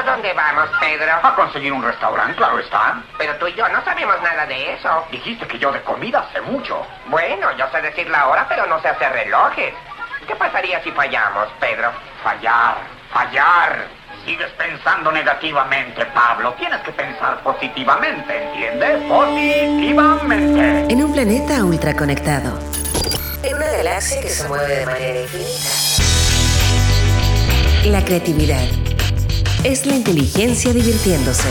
¿A dónde vamos, Pedro? A conseguir un restaurante, claro está. Pero tú y yo no sabemos nada de eso. Dijiste que yo de comida sé mucho. Bueno, yo sé decir la hora, pero no sé hacer relojes. ¿Qué pasaría si fallamos, Pedro? Fallar, fallar. Sigues pensando negativamente, Pablo. Tienes que pensar positivamente, ¿entiendes? Positivamente. En un planeta ultraconectado. En una galaxia que se mueve de manera infinita. La creatividad es la inteligencia divirtiéndose.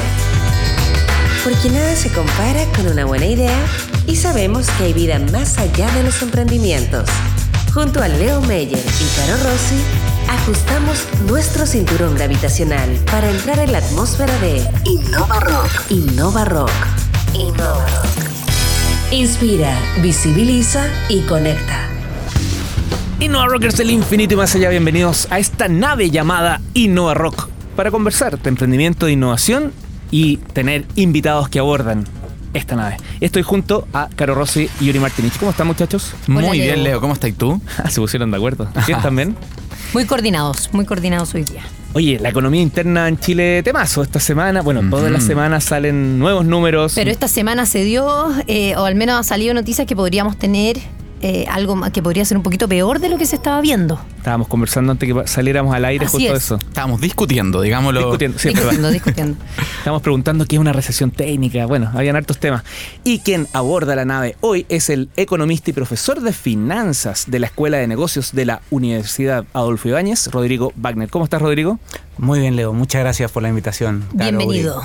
Porque nada se compara con una buena idea y sabemos que hay vida más allá de los emprendimientos. Junto a Leo Meyer y Caro Rossi, ajustamos nuestro cinturón gravitacional para entrar en la atmósfera de Innova Rock. Innova Rock. Innova Rock. Inspira, visibiliza y conecta. Innova Rockers del infinito y más allá, bienvenidos a esta nave llamada Innova Rock para conversar de emprendimiento de innovación y tener invitados que abordan esta nave. Estoy junto a Caro Rossi y Yuri Martinich. ¿Cómo están muchachos? Muy bien, Leo. ¿Cómo estás tú? Se pusieron de acuerdo. ¿Quién también? Muy coordinados, muy coordinados hoy día. Oye, la economía interna en Chile temazo esta semana. Bueno, todas las semanas salen nuevos números. Pero esta semana se dio, eh, o al menos ha salido noticias que podríamos tener eh, algo más- que podría ser un poquito peor de lo que se estaba viendo. Estábamos conversando antes que saliéramos al aire Así justo es. eso. Estábamos discutiendo, digámoslo. Discutiendo, sí, discutiendo, discutiendo. Estamos preguntando qué es una recesión técnica. Bueno, habían hartos temas. Y quien aborda la nave hoy es el economista y profesor de finanzas de la Escuela de Negocios de la Universidad Adolfo Ibáñez, Rodrigo Wagner. ¿Cómo estás, Rodrigo? Muy bien, Leo. Muchas gracias por la invitación. Bienvenido.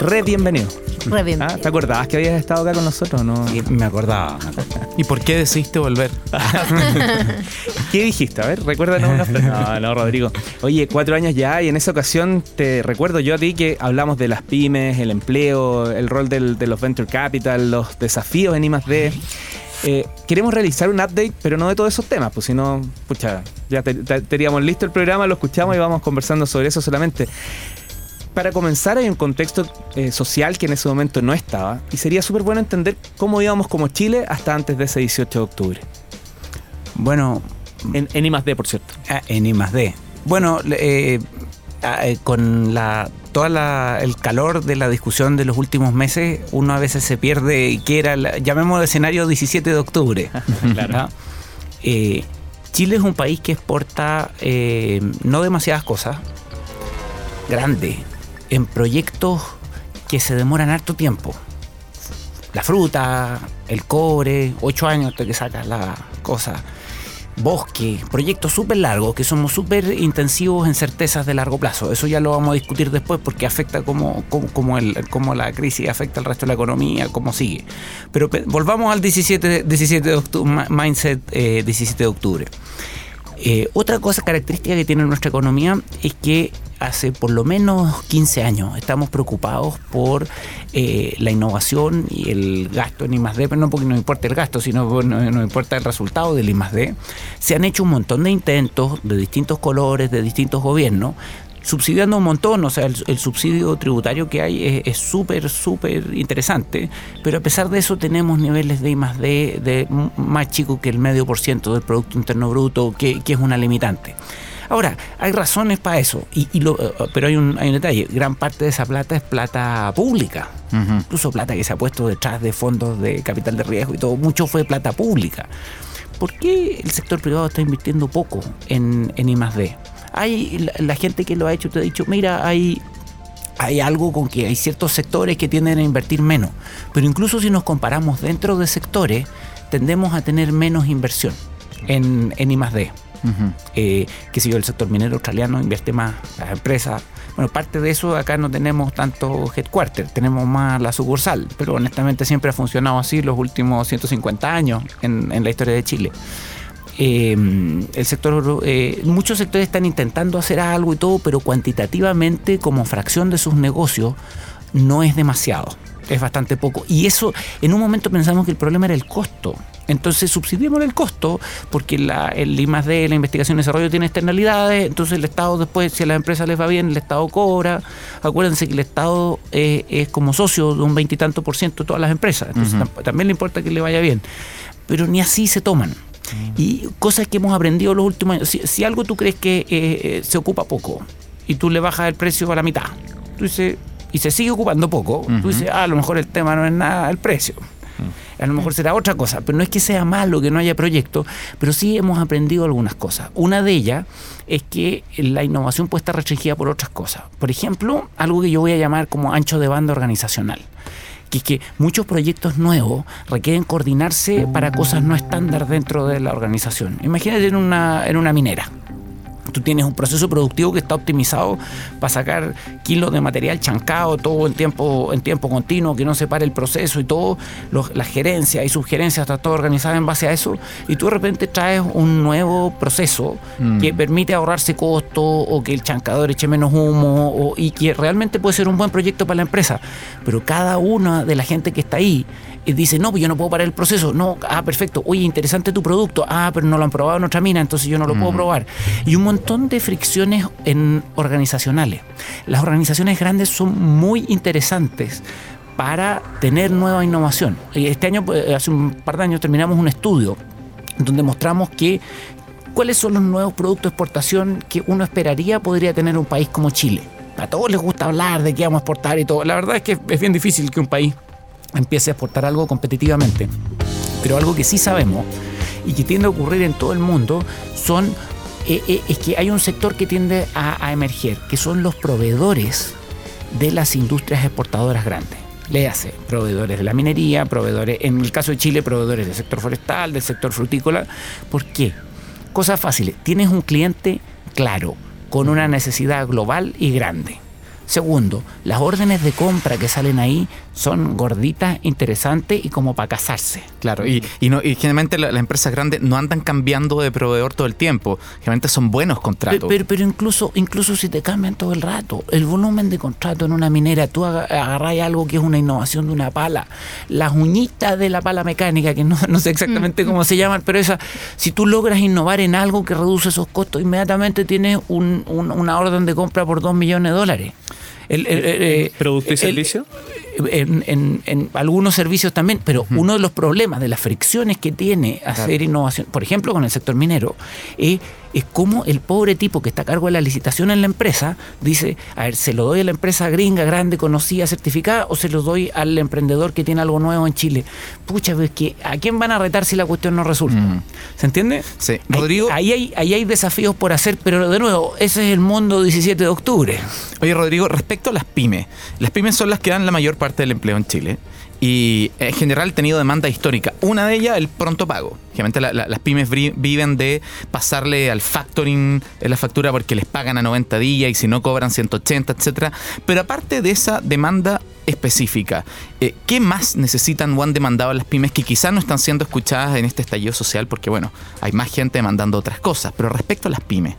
Re bienvenido. Re bienvenido. Ah, ¿Te acordabas que habías estado acá con nosotros? No? Me acordaba. me acordaba. ¿Y por qué decidiste volver? ¿Qué dijiste? A ver, recuérdanos una frase. No, no, Rodrigo. Oye, cuatro años ya y en esa ocasión te recuerdo yo a ti que hablamos de las pymes, el empleo, el rol del- de los venture capital, los desafíos en I+D. Eh, queremos realizar un update, pero no de todos esos temas, pues si no, pucha, ya te- te- teníamos listo el programa, lo escuchamos y vamos conversando sobre eso solamente. Para comenzar, hay un contexto eh, social que en ese momento no estaba y sería súper bueno entender cómo íbamos como Chile hasta antes de ese 18 de octubre. Bueno, En, en I+D, por cierto. ah, en I más D. Bueno, eh, ah, eh, con la todo el calor de la discusión de los últimos meses, uno a veces se pierde que era, la- llamémoslo escenario 17 de octubre. Eh, Chile es un país que exporta eh, no demasiadas cosas, grandes, en proyectos que se demoran harto tiempo. La fruta, el cobre, ocho años hasta que sacas la cosa. Bosque, proyectos súper largos que somos súper intensivos en certezas de largo plazo. Eso ya lo vamos a discutir después porque afecta como, como, como el, como la crisis afecta al resto de la economía, cómo sigue. Pero pe- volvamos al 17, de- 17 de octubre, mindset eh, 17 de octubre. Eh, otra cosa característica que tiene nuestra economía es que hace por lo menos 15 años estamos preocupados por eh, la innovación y el gasto en I+.D., pero no porque nos importa el gasto, sino porque nos, nos importa el resultado del I+.D. Se han hecho un montón de intentos de distintos colores, de distintos gobiernos, subsidiando un montón, o sea, el, subsidio tributario que hay es- súper, súper interesante, pero a pesar de eso tenemos niveles de I más D de más chicos que el medio por ciento del Producto Interno Bruto, que es una limitante. Ahora, hay razones para eso, y, y lo- eh, pero hay un, hay un detalle, gran parte de esa plata es plata pública, incluso plata que se ha puesto detrás de fondos de capital de riesgo y todo, mucho fue plata pública. ¿Por qué el sector privado está invirtiendo poco en, en I+.D.? Hay la, la gente que lo ha hecho te ha dicho, mira, hay hay algo con que hay ciertos sectores que tienden a invertir menos, pero incluso si nos comparamos dentro de sectores, tendemos a tener menos inversión en, en I+.D. Eh, que si yo, el sector minero australiano invierte más, las empresas. Bueno, parte de eso acá no tenemos tanto headquarter, tenemos más la sucursal, pero honestamente siempre ha funcionado así los últimos 150 años en, la historia de Chile. Eh, el sector, eh, muchos sectores están intentando hacer algo y todo, pero cuantitativamente, como fracción de sus negocios, no es demasiado. Es bastante poco. Y eso, en un momento pensamos que el problema era el costo. Entonces subsidiemos el costo porque la, el I+.D., la investigación y desarrollo tiene externalidades, entonces el Estado después, si a las empresas les va bien, el Estado cobra. Acuérdense que el Estado es como socio de un veintitanto por ciento de todas las empresas, entonces tam- también le importa que le vaya bien. Pero ni así se toman. Y cosas que hemos aprendido los últimos años. Si, si algo tú crees que eh, eh, se ocupa poco y tú le bajas el precio a la mitad. Tú dices, y se sigue ocupando poco, tú dices, ah, a lo mejor el tema no es nada el precio. A lo mejor será otra cosa, pero no es que sea malo que no haya proyecto, pero sí hemos aprendido algunas cosas. Una de ellas es que la innovación puede estar restringida por otras cosas. Por ejemplo, algo que yo voy a llamar como ancho de banda organizacional que es que muchos proyectos nuevos requieren coordinarse para cosas no estándar dentro de la organización. Imagínate en una, en una minera. Tú tienes un proceso productivo que está optimizado para sacar kilos de material chancado, todo en tiempo, en tiempo continuo, que no se pare el proceso y todo, los, las gerencias y subgerencias está todo organizado en base a eso, y tú de repente traes un nuevo proceso Mm. que permite ahorrarse costos o que el chancador eche menos humo o- y que realmente puede ser un buen proyecto para la empresa. Pero cada una de la gente que está ahí eh, dice, no, pues yo no puedo parar el proceso. No, ah, perfecto. Oye, interesante tu producto. Ah, pero no lo han probado en otra mina, entonces yo no lo puedo probar. Y un montón de fricciones en organizacionales. Las organizaciones grandes son muy interesantes para tener nueva innovación. Y Este año, pues, hace un par de años, terminamos un estudio donde mostramos que cuáles son los nuevos productos de exportación que uno esperaría podría tener un país como Chile. A todos les gusta hablar de qué vamos a exportar y todo. La verdad es que es bien difícil que un país empiece a exportar algo competitivamente. Pero algo que sí sabemos y que tiende a ocurrir en todo el mundo son eh, eh, es que hay un sector que tiende a, a emerger, que son los proveedores de las industrias exportadoras grandes. Le hace proveedores de la minería, proveedores, en el caso de Chile, proveedores del sector forestal, del sector frutícola. ¿Por qué? Cosas fáciles. Tienes un cliente claro, con una necesidad global y grande. Segundo, las órdenes de compra que salen ahí son gorditas, interesantes y como para casarse. Claro, y, y, no, y generalmente la- las empresas grandes no andan cambiando de proveedor todo el tiempo. Generalmente son buenos contratos. Pero, pero, pero incluso, incluso si te cambian todo el rato, el volumen de contrato en una minera, tú aga- agarras algo que es una innovación de una pala, las uñitas de la pala mecánica, que no, no sé exactamente cómo se llaman, pero esa, si tú logras innovar en algo que reduce esos costos, inmediatamente tienes un- un- una orden de compra por dos millones de dólares. El- el- el- eh, ¿Producto y el- servicio? En, en- en algunos servicios también, pero uno de los problemas de las fricciones que tiene hacer innovación, por ejemplo con el sector minero, es, es cómo el pobre tipo que está a cargo de la licitación en la empresa dice, a ver, ¿se lo doy a la empresa gringa, grande, conocida, certificada, o se lo doy al emprendedor que tiene algo nuevo en Chile? Pucha, pues que ¿a quién van a retar si la cuestión no resulta? ¿Se entiende? Sí. Ahí- Rodrigo- Ahí, hay, ahí hay desafíos por hacer, pero de nuevo, ese es el mundo 17 de octubre. Oye, Rodrigo, respecto a las pymes, las pymes son las que dan la mayor parte del empleo en Chile y en general han tenido demanda histórica. Una de ellas, el pronto pago. La- las pymes viven de pasarle al factoring en la factura porque les pagan a 90 días y si no cobran 180, etcétera. Pero aparte de esa demanda específica, eh, ¿qué más necesitan o han demandado las pymes que quizás no están siendo escuchadas en este estallido social? Porque bueno, hay más gente demandando otras cosas. Pero respecto a las pymes,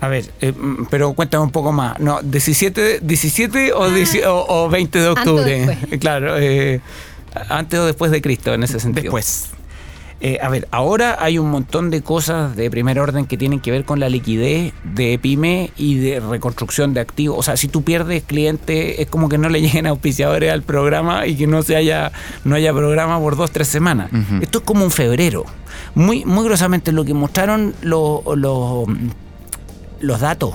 A ver, eh, mm, pero cuéntame un poco más. No, 17, 17 o, 10 o, o 20 de Antes o octubre. después. Claro, eh, antes o después de Cristo en ese sentido. después. Eh, a ver, ahora hay un montón de cosas de primer orden que tienen que ver con la liquidez de pyme y de reconstrucción de activos. O sea, si tú pierdes cliente, es como que no le lleguen auspiciadores al programa y que no se haya, no haya programa por dos, tres semanas. Esto es como un febrero. Muy, muy grosamente lo que mostraron los, los, los datos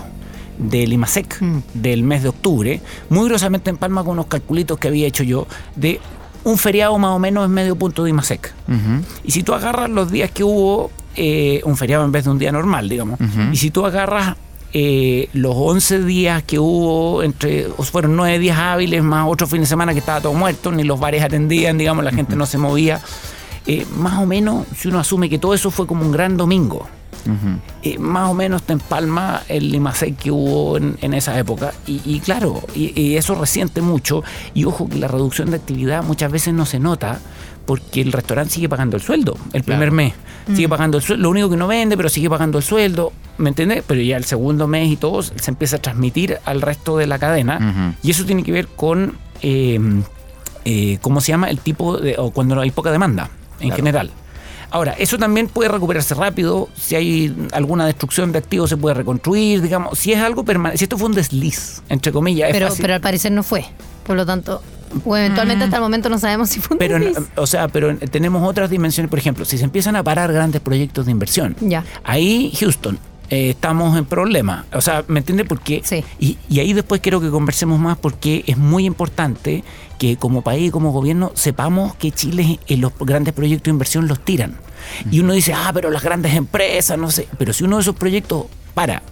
del IMASEC del mes de octubre, muy grosamente en palma con unos calculitos que había hecho yo, de un feriado más o menos en medio punto de IMASEC. Y si tú agarras los días que hubo, eh, un feriado en vez de un día normal, digamos, y si tú agarras eh, los 11 días que hubo, entre fueron 9 días hábiles, más otro fin de semana que estaba todo muerto, ni los bares atendían, digamos, la gente no se movía, eh, más o menos, si uno asume que todo eso fue como un gran domingo, Eh, más o menos te empalma el IMASEC que hubo en, en esa época. Y, y claro, y, y eso resiente mucho. Y ojo que la reducción de actividad muchas veces no se nota porque el restaurante sigue pagando el sueldo el primer mes. Sigue pagando el sueldo, lo único que no vende, pero sigue pagando el sueldo. ¿Me entiendes? Pero ya el segundo mes y todo se empieza a transmitir al resto de la cadena. Y eso tiene que ver con, eh, eh, ¿cómo se llama? El tipo de, o cuando hay poca demanda en Claro. general. Ahora, eso también puede recuperarse rápido. Si hay alguna destrucción de activos, se puede reconstruir, digamos. Si es algo permanente, si esto fue un desliz, entre comillas, es Pero, fácil. pero al parecer no fue. Por lo tanto, o eventualmente hasta el momento no sabemos si fue un Pero, desliz. o sea, pero tenemos otras dimensiones. Por ejemplo, si se empiezan a parar grandes proyectos de inversión, Ya. ahí Houston, eh, estamos en problemas. O sea, ¿me entiendes? Porque, Sí. y, y ahí después quiero que conversemos más porque es muy importante que como país y como gobierno sepamos que Chile en los grandes proyectos de inversión los tiran. Y uno dice, ah, pero las grandes empresas, no sé. Pero si uno de esos proyectos para,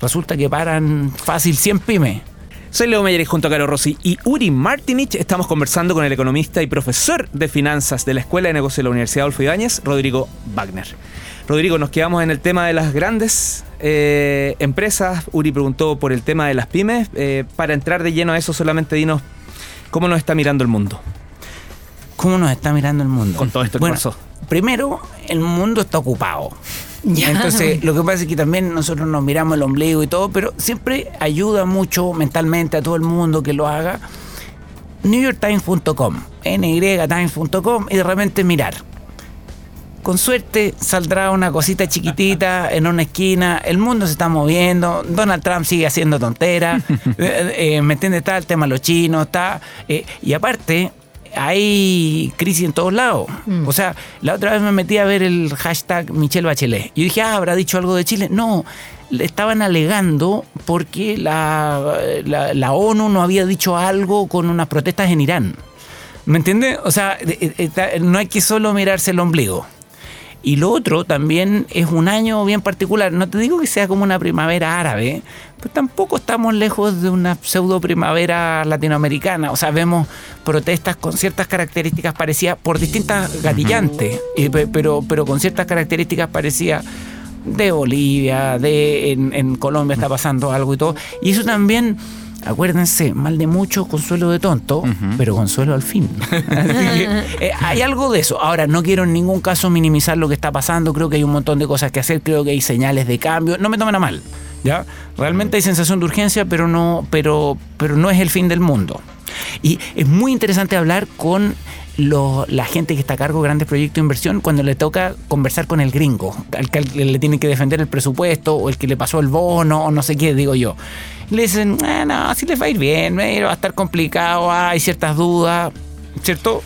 resulta que paran fácil 100 pymes. Soy Leo Meyer y junto a Caro Rossi y Uri Martinich estamos conversando con el economista y profesor de finanzas de la Escuela de Negocios de la Universidad Adolfo Ibáñez, Rodrigo Wagner. Rodrigo, nos quedamos en el tema de las grandes eh, empresas. Uri preguntó por el tema de las pymes. Eh, para entrar de lleno a eso, solamente dinos cómo nos está mirando el mundo. ¿Cómo nos está mirando el mundo? Con todo esto que Bueno, pasó. Primero, el mundo está ocupado. Ya. Entonces, lo que pasa es que también nosotros nos miramos el ombligo y todo, pero siempre ayuda mucho mentalmente a todo el mundo que lo haga. NewYorkTimes.com, nytimes.com y de repente mirar. Con suerte saldrá una cosita chiquitita en una esquina, el mundo se está moviendo, Donald Trump sigue haciendo tonteras, eh, eh, ¿me entiendes? Está el tema de los chinos, está... eh, y aparte, hay crisis en todos lados. O sea, la otra vez me metí a ver el hashtag Michelle Bachelet. Yo dije, ah, ¿habrá dicho algo de Chile? No, le estaban alegando porque la, la- la ONU no había dicho algo con unas protestas en Irán. ¿Me entiendes? O sea, no hay que solo mirarse el ombligo. Y lo otro también es un año bien particular. No te digo que sea como una primavera árabe, pero tampoco estamos lejos de una pseudo primavera latinoamericana. O sea, vemos protestas con ciertas características parecidas por distintas gatillantes, y pe- pero, pero con ciertas características parecidas de Bolivia, de en, en Colombia está pasando algo y todo. Y eso también, acuérdense, mal de mucho, consuelo de tonto, pero consuelo al fin. Que, eh, hay algo de eso. Ahora, no quiero en ningún caso minimizar lo que está pasando, creo que hay un montón de cosas que hacer, creo que hay señales de cambio, no me tomen a mal. ¿Ya? Realmente hay sensación de urgencia, pero no, pero, pero no es el fin del mundo. Y es muy interesante hablar con la gente que está a cargo de grandes proyectos de inversión cuando le toca conversar con el gringo, al que le tiene que defender el presupuesto o el que le pasó el bono o no sé qué, digo yo. Le dicen, ah, no, así les va a ir bien, eh, va a estar complicado, hay ciertas dudas, ¿cierto?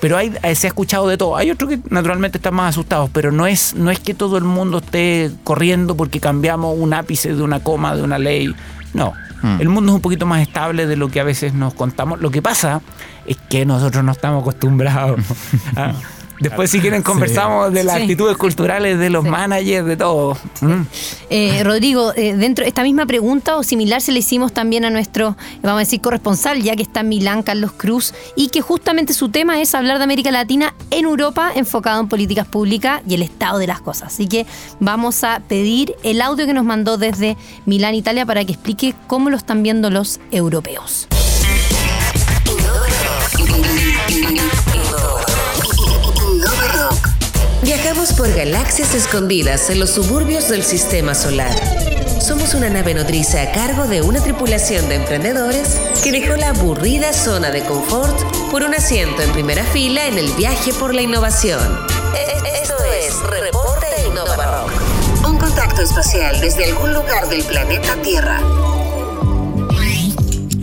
Pero hay, eh, se ha escuchado de todo. Hay otros que naturalmente están más asustados, pero no es, no es que todo el mundo esté corriendo porque cambiamos un ápice de una coma, de una ley. No. El mundo es un poquito más estable de lo que a veces nos contamos. Lo que pasa es que nosotros no estamos acostumbrados. Ah, Después, si quieren, conversamos de las Sí. actitudes culturales de los Sí. managers, de todo. Mm. Eh, Rodrigo, eh, dentro de esta misma pregunta o similar se le hicimos también a nuestro, vamos a decir, corresponsal, ya que está en Milán, Carlos Cruz, y que justamente su tema es hablar de América Latina en Europa, enfocado en políticas públicas y el estado de las cosas. Así que vamos a pedir el audio que nos mandó desde Milán, Italia, para que explique cómo lo están viendo los europeos. Por galaxias escondidas en los suburbios del sistema solar. Somos una nave nodriza a cargo de una tripulación de emprendedores que dejó la aburrida zona de confort por un asiento en primera fila en el viaje por la innovación. Esto es Reporte Innova Rock. Un contacto espacial desde algún lugar del planeta Tierra.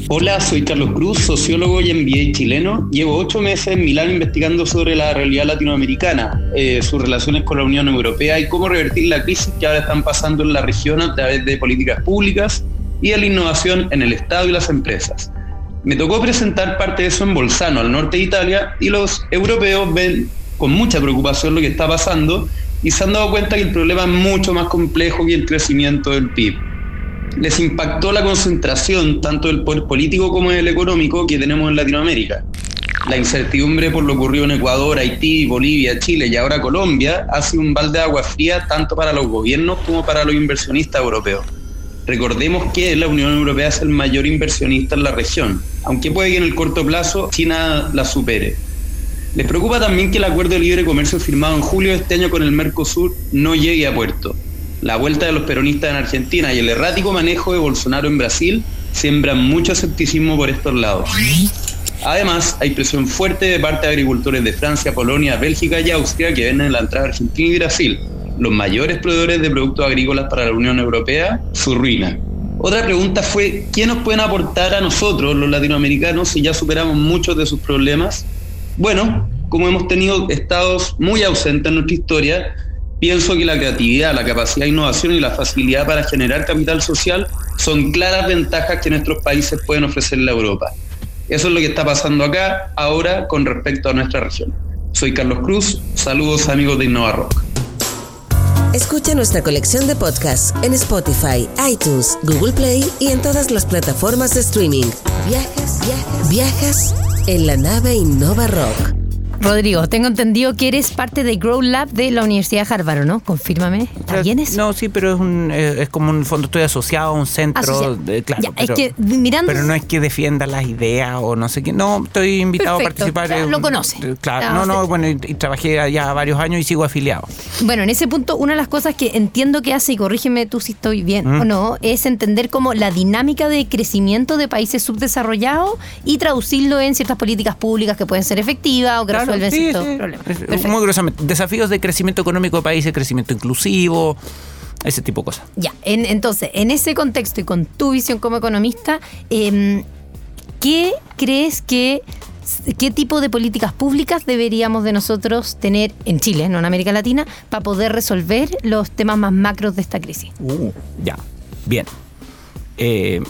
Hola, soy Carlos Cruz, sociólogo y MBA chileno. Llevo ocho meses en Milán investigando sobre la realidad latinoamericana, eh, sus relaciones con la Unión Europea y cómo revertir la crisis que ahora están pasando en la región a través de políticas públicas y de la innovación en el Estado y las empresas. Me tocó presentar parte de eso en Bolzano, al norte de Italia, y los europeos ven con mucha preocupación lo que está pasando y se han dado cuenta que el problema es mucho más complejo que el crecimiento del PIB les impactó la concentración tanto del poder político como del económico que tenemos en Latinoamérica. La incertidumbre por lo ocurrido en Ecuador, Haití, Bolivia, Chile y ahora Colombia ha sido un balde de agua fría tanto para los gobiernos como para los inversionistas europeos. Recordemos que la Unión Europea es el mayor inversionista en la región, aunque puede que en el corto plazo China la supere. Les preocupa también que el acuerdo de libre comercio firmado en julio de este año con el Mercosur no llegue a puerto. La vuelta de los peronistas en Argentina y el errático manejo de Bolsonaro en Brasil siembran mucho escepticismo por estos lados. Además, hay presión fuerte de parte de agricultores de Francia, Polonia, Bélgica y Austria que ven en la entrada Argentina y Brasil, los mayores proveedores de productos agrícolas para la Unión Europea, su ruina. Otra pregunta fue, ¿qué nos pueden aportar a nosotros, los latinoamericanos, si ya superamos muchos de sus problemas? Bueno, como hemos tenido estados muy ausentes en nuestra historia, Pienso que la creatividad, la capacidad de innovación y la facilidad para generar capital social son claras ventajas que nuestros países pueden ofrecerle a Europa. Eso es lo que está pasando acá ahora con respecto a nuestra región. Soy Carlos Cruz, saludos amigos de Innova Rock. Escucha nuestra colección de podcasts en Spotify, iTunes, Google Play y en todas las plataformas de streaming. Viajas, viajas, viajas en la nave Innova Rock. Rodrigo, tengo entendido que eres parte de Grow Lab de la Universidad de Harvard, ¿no? Confírmame. ¿Está bien eso? No, sí, pero es, un, eh, es como un fondo, estoy asociado a un centro. Asociado. de- claro, Ya, es pero, que mirando. pero no es que defienda las ideas o no sé qué. No, estoy invitado Perfecto, a participar. claro, en- lo conoce. eh, Claro, Ah, no, no, bueno, y, y trabajé allá varios años y sigo afiliado. Bueno, en ese punto, una de las cosas que entiendo que hace, y corrígeme tú si estoy bien Mm. o no, es entender como la dinámica de crecimiento de países subdesarrollados y traducirlo en ciertas políticas públicas que pueden ser efectivas o que resuelven Sí, ciertos sí. problemas. Perfecto. Muy gruesamente. Desafíos de crecimiento económico de países, crecimiento inclusivo, ese tipo de cosas. Ya, en- entonces, en ese contexto y con tu visión como economista, em, ¿qué crees que, qué tipo de políticas públicas deberíamos de nosotros tener en Chile, no en América Latina, para poder resolver los temas más macros de esta crisis? Ya, bien. Eh,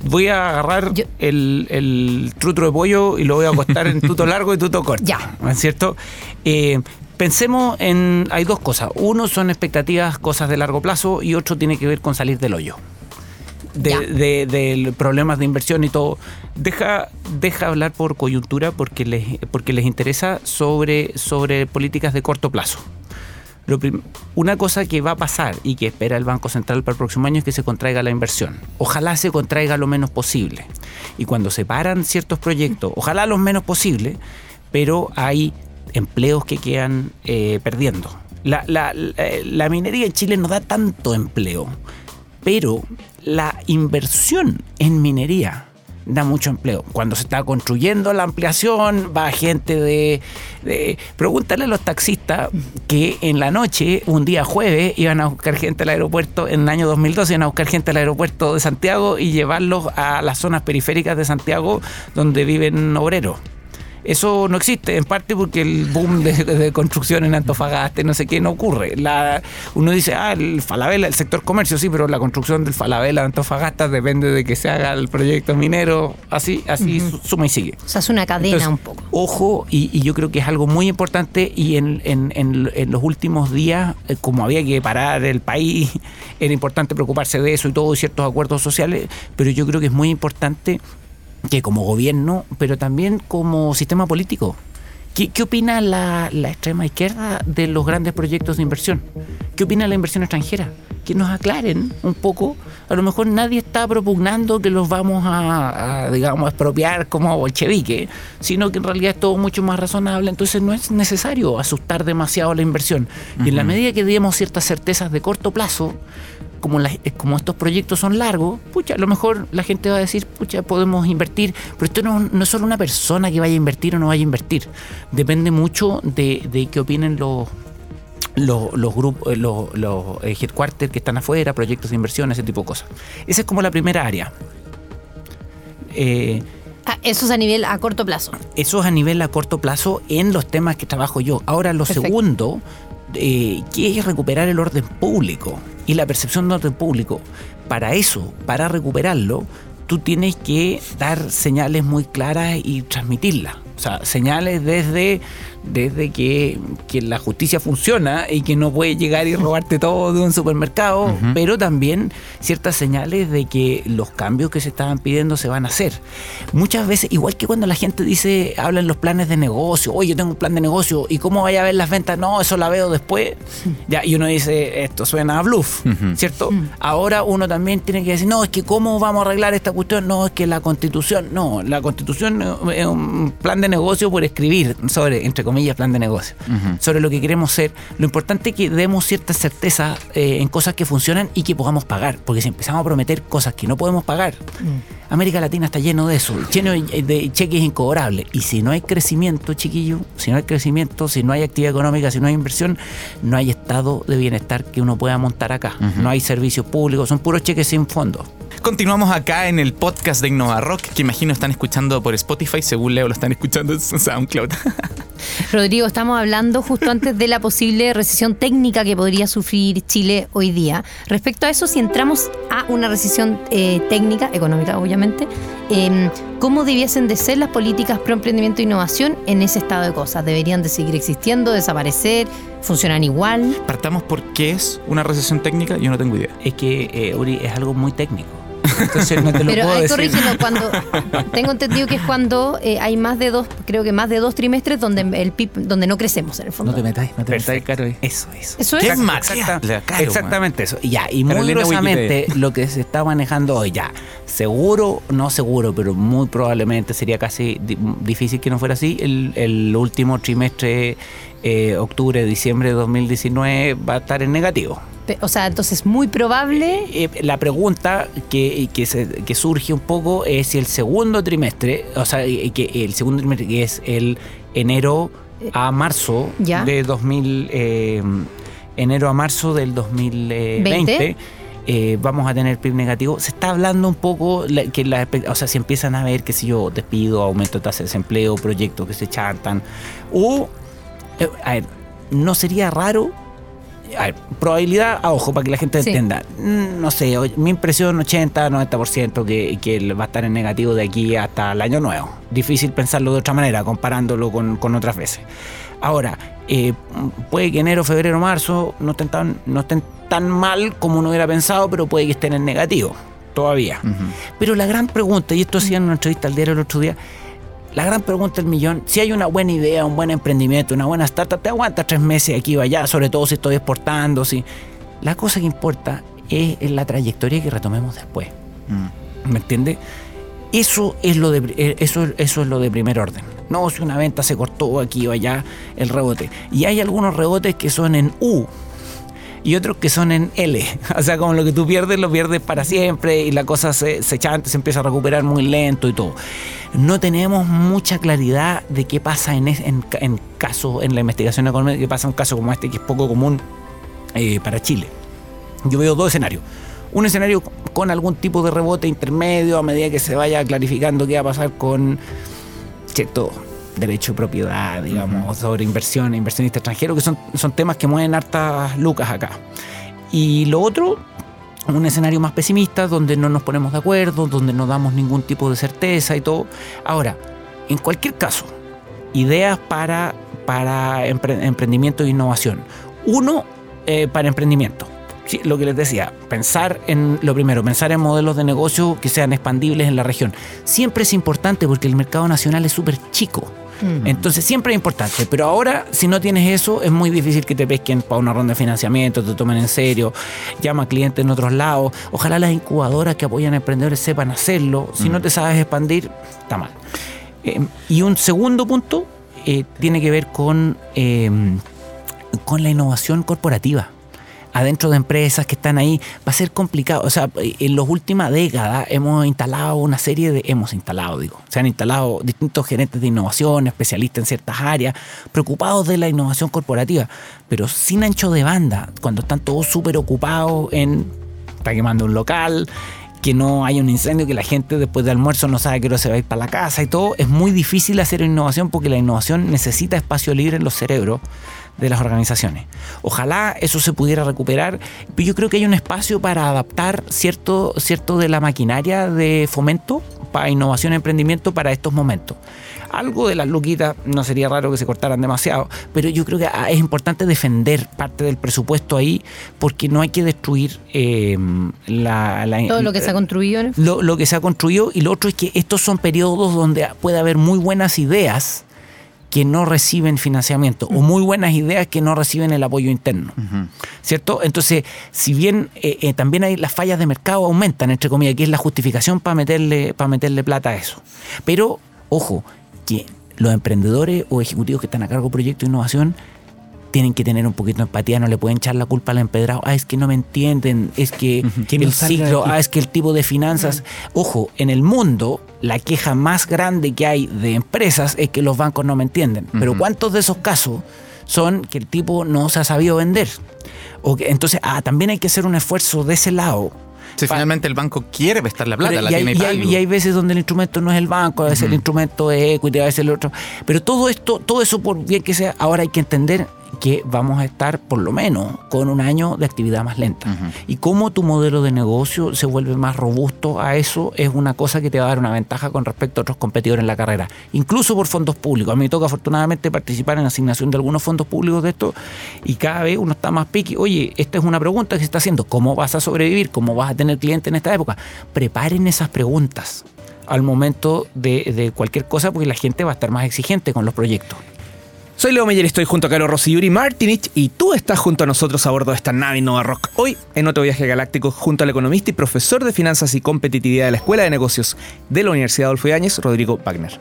voy a agarrar Yo- el, el trutro de pollo y lo voy a acostar en tuto largo y tuto corto. Ya. ¿No es cierto? Eh, pensemos en. Hay dos cosas. Uno son expectativas, cosas de largo plazo, y otro tiene que ver con salir del hoyo. De, Ya. de- de problemas de inversión y todo. Deja, deja hablar por coyuntura porque les, porque les interesa sobre, sobre políticas de corto plazo. Una cosa que va a pasar y que espera el Banco Central para el próximo año es que se contraiga la inversión. Ojalá se contraiga lo menos posible. Y cuando se paran ciertos proyectos, ojalá lo menos posible, pero hay empleos que quedan eh, perdiendo. La- la- la minería en Chile no da tanto empleo, pero la inversión en minería da mucho empleo. Cuando se está construyendo la ampliación, va gente de, Pregúntale a los taxistas que en la noche, un día jueves, iban a buscar gente al aeropuerto, en el año 2012 iban a buscar gente al aeropuerto de Santiago y llevarlos a las zonas periféricas de Santiago donde viven obreros. Eso no existe, en parte porque el boom de, de construcción en Antofagasta y no sé qué no ocurre. La, uno dice, ah, el Falabella, el sector comercio, sí, pero la construcción del Falabella de Antofagasta depende de que se haga el proyecto minero, así, así su- suma y sigue. O sea, es una cadena Entonces, un poco. Ojo, y, y yo creo que es algo muy importante y en, en- en- en los últimos días, eh, como había que parar el país, era importante preocuparse de eso y todo, y ciertos acuerdos sociales, pero yo creo que es muy importante que como gobierno, pero también como sistema político. ¿Qué, qué opina la, la extrema izquierda de los grandes proyectos de inversión? ¿Qué opina la inversión extranjera? Que nos aclaren un poco. A lo mejor nadie está propugnando que los vamos a, a, digamos, a expropiar como bolchevique, sino que en realidad es todo mucho más razonable. Entonces no es necesario asustar demasiado la inversión. Y en la medida que demos ciertas certezas de corto plazo, como, las- eh, como estos proyectos son largos, pucha, a lo mejor la gente va a decir, pucha, podemos invertir, pero esto no, no es solo una persona que vaya a invertir o no vaya a invertir. Depende mucho de, de qué opinen los, los, los grupos, eh, los, los eh, headquarters que están afuera, proyectos de inversión, ese tipo de cosas. Esa es como la primera área. Eh, Ah, eso es a nivel a corto plazo. eso es a nivel a corto plazo en los temas que trabajo yo. Ahora, lo Perfecto. segundo, eh, es recuperar el orden público y la percepción de orden público. Para eso, para recuperarlo, tú tienes que dar señales muy claras y transmitirlas. O sea, señales desde, desde que, que la justicia funciona y que no puede llegar y robarte todo de un supermercado, pero también ciertas señales de que los cambios que se estaban pidiendo se van a hacer. Muchas veces, igual que cuando la gente dice, hablan los planes de negocio, oye, yo tengo un plan de negocio, ¿y cómo vaya a ver las ventas? No, eso la veo después. Ya, y uno dice, esto suena a bluff, ¿cierto? Ahora uno también tiene que decir, no, es que cómo vamos a arreglar esta cuestión, no, es que la constitución, no, la constitución es un plan de negocio por escribir sobre, entre comillas, plan de negocio, sobre lo que queremos ser. Lo importante es que demos cierta certeza eh, en cosas que funcionan y que podamos pagar, porque si empezamos a prometer cosas que no podemos pagar, América Latina está lleno de eso, lleno de cheques incobrables. Y si no hay crecimiento, chiquillo, si no hay crecimiento, si no hay actividad económica, si no hay inversión, no hay estado de bienestar que uno pueda montar acá. No hay servicios públicos, son puros cheques sin fondos. Continuamos acá en el podcast de Innova Rock, que imagino están escuchando por Spotify, según Leo lo están escuchando en SoundCloud. Rodrigo, estamos hablando justo antes de la posible recesión técnica que podría sufrir Chile hoy día. Respecto a eso, si entramos a una recesión eh, técnica, económica obviamente, eh, ¿cómo debiesen de ser las políticas pro emprendimiento e innovación en ese estado de cosas? ¿Deberían de seguir existiendo, desaparecer, funcionan igual? Partamos por qué es una recesión técnica, yo no tengo idea. Es que, eh, Uri, es algo muy técnico. Entonces no te lo Pero puedo hay decir. corrígelo cuando tengo entendido que es cuando eh, hay más de dos, creo que más de dos trimestres donde el PIB, donde no crecemos en el fondo. No te metáis, no te Metáis caro ahí. Eso, eso. Eso es. ¿Qué Exacto, más? exacta- Claro, exactamente eso. Y Ya, y muy Carolina gruesamente lo que se está manejando hoy, ya, seguro, no seguro, pero muy probablemente sería casi di- difícil que no fuera así, el, el último trimestre, eh, octubre, diciembre de 2019, va a estar en negativo. O sea, entonces muy probable. Eh, la pregunta que, que, se- que surge un poco es si el segundo trimestre, o sea, eh, que el segundo trimestre que es el enero a marzo Ya. de 2000, eh, enero a marzo del 2020. ¿Veinte? eh, vamos a tener PIB negativo. Se está hablando un poco la- que la, o sea, si empiezan a ver, qué sé yo, despido, aumento de tasa de desempleo, proyectos que se chantan, o, eh, a ver, no sería raro a ver, probabilidad a ojo para que la gente Sí. entienda. Mm, No sé, mi impresión 80, 90% que, que va a estar en negativo de aquí hasta el año nuevo. Difícil pensarlo de otra manera, comparándolo con, con otras veces. Ahora, eh, puede que enero, febrero, marzo no estén, tan, no estén tan mal como uno hubiera pensado, pero puede que estén en negativo todavía. Pero la gran pregunta, y esto hacía en una entrevista al diario el otro día, la gran pregunta del millón, si hay una buena idea, un buen emprendimiento, una buena startup, te aguanta tres meses aquí o allá, sobre todo si estoy exportando, si... La cosa que importa es, la trayectoria que retomemos después. ¿Me entiendes? Eso es lo de eh, eso, eso es lo de primer orden. No si una venta se cortó aquí o allá el rebote. Y hay algunos rebotes que son en U y otros que son en L. O sea, como lo que tú pierdes, lo pierdes para siempre y la cosa se, se chanta, se empieza a recuperar muy lento y todo. No tenemos mucha claridad de qué pasa en, es- en, ca- en caso, en la investigación económica, qué pasa en un caso como este que es poco común eh, para Chile. Yo veo dos escenarios. Un escenario con algún tipo de rebote intermedio a medida que se vaya clarificando qué va a pasar con cierto derecho de propiedad, digamos, sobre inversión, inversionista extranjero, que son, son temas que mueven hartas lucas acá. Y lo otro, un escenario más pesimista, donde no nos ponemos de acuerdo, donde no damos ningún tipo de certeza y todo. Ahora, en cualquier caso, ideas para, para empre- emprendimiento e innovación. Uno, eh, para emprendimiento. Sí, lo que les decía, pensar en lo primero, pensar en modelos de negocio que sean expandibles en la región. Siempre es importante porque el mercado nacional es súper chico. Entonces siempre es importante, pero ahora si no tienes eso es muy difícil que te pesquen para una ronda de financiamiento, te tomen en serio, llama a clientes en otros lados. Ojalá las incubadoras que apoyan a emprendedores sepan hacerlo. Si no te sabes expandir, está mal. Eh, y un segundo punto eh, tiene que ver con, eh, con la innovación corporativa. Adentro de empresas que están ahí, va a ser complicado. O sea, en las últimas décadas hemos instalado una serie de. Hemos instalado, digo. Se han instalado distintos gerentes de innovación, especialistas en ciertas áreas, preocupados de la innovación corporativa, pero sin ancho de banda, cuando están todos súper ocupados en. Está quemando un local, que no hay un incendio, que la gente después de almuerzo no sabe que hora se va a ir para la casa y todo, es muy difícil hacer innovación porque la innovación necesita espacio libre en los cerebros de las organizaciones. Ojalá eso se pudiera recuperar, pero yo creo que hay un espacio para adaptar cierto, cierto de la maquinaria de fomento para innovación y emprendimiento para estos momentos. Algo de las luquitas no sería raro que se cortaran demasiado, pero yo creo que ah, es importante defender parte del presupuesto ahí porque no hay que destruir eh, la, la- Todo lo que se ha construido. lo, lo que se ha construido y lo otro es que estos son periodos donde puede haber muy buenas ideas que no reciben financiamiento o muy buenas ideas que no reciben el apoyo interno. ¿Cierto? Entonces, si bien eh, eh, también hay las fallas de mercado aumentan, entre comillas, que es la justificación para meterle, para meterle plata a eso. Pero, ojo, que los emprendedores o ejecutivos que están a cargo de proyectos de innovación tienen que tener un poquito de empatía, no le pueden echar la culpa al empedrado. Ah, es que no me entienden, es que el ciclo, ah, es que el tipo de finanzas. Ojo, en el mundo, la queja más grande que hay de empresas es que los bancos no me entienden. Pero ¿cuántos de esos casos son que el tipo no se ha sabido vender? O que, entonces, ah, también hay que hacer un esfuerzo de ese lado Si finalmente el banco quiere prestar la plata, Pero- la y, hay, tiene y hay- y hay veces donde el instrumento no es el banco, a veces el instrumento es equity, a veces el otro. Pero todo esto, todo eso por bien que sea, ahora hay que entender que vamos a estar por lo menos con un año de actividad más lenta. Y cómo tu modelo de negocio se vuelve más robusto a eso es una cosa que te va a dar una ventaja con respecto a otros competidores en la carrera, incluso por fondos públicos. A mí me toca afortunadamente participar en asignación de algunos fondos públicos de esto y cada vez uno está más piqui. Oye, esta es una pregunta que se está haciendo. ¿Cómo vas a sobrevivir? ¿Cómo vas a tener clientes en esta época? Preparen esas preguntas al momento de, de cualquier cosa porque la gente va a estar más exigente con los proyectos. Soy Leo Meyer estoy junto a Caro Rossi Yuri Martinich y tú estás junto a nosotros a bordo de esta nave Innova Rock. Hoy, en otro viaje galáctico, junto al economista y profesor de finanzas y competitividad de la Escuela de Negocios de la Universidad Adolfo Ibáñez, Rodrigo Wagner.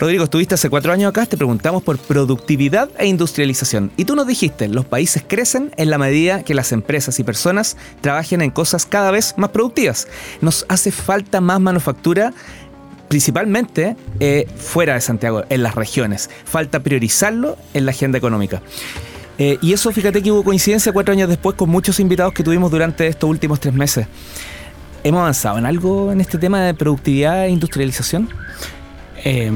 Rodrigo, estuviste hace cuatro años acá, te preguntamos por productividad e industrialización. Y tú nos dijiste, los países crecen en la medida que las empresas y personas trabajen en cosas cada vez más productivas. Nos hace falta más manufactura principalmente eh, fuera de Santiago, en las regiones. Falta priorizarlo en la agenda económica. Eh, y eso, fíjate que hubo coincidencia cuatro años después con muchos invitados que tuvimos durante estos últimos tres meses. ¿Hemos avanzado en algo en este tema de productividad e industrialización? Eh,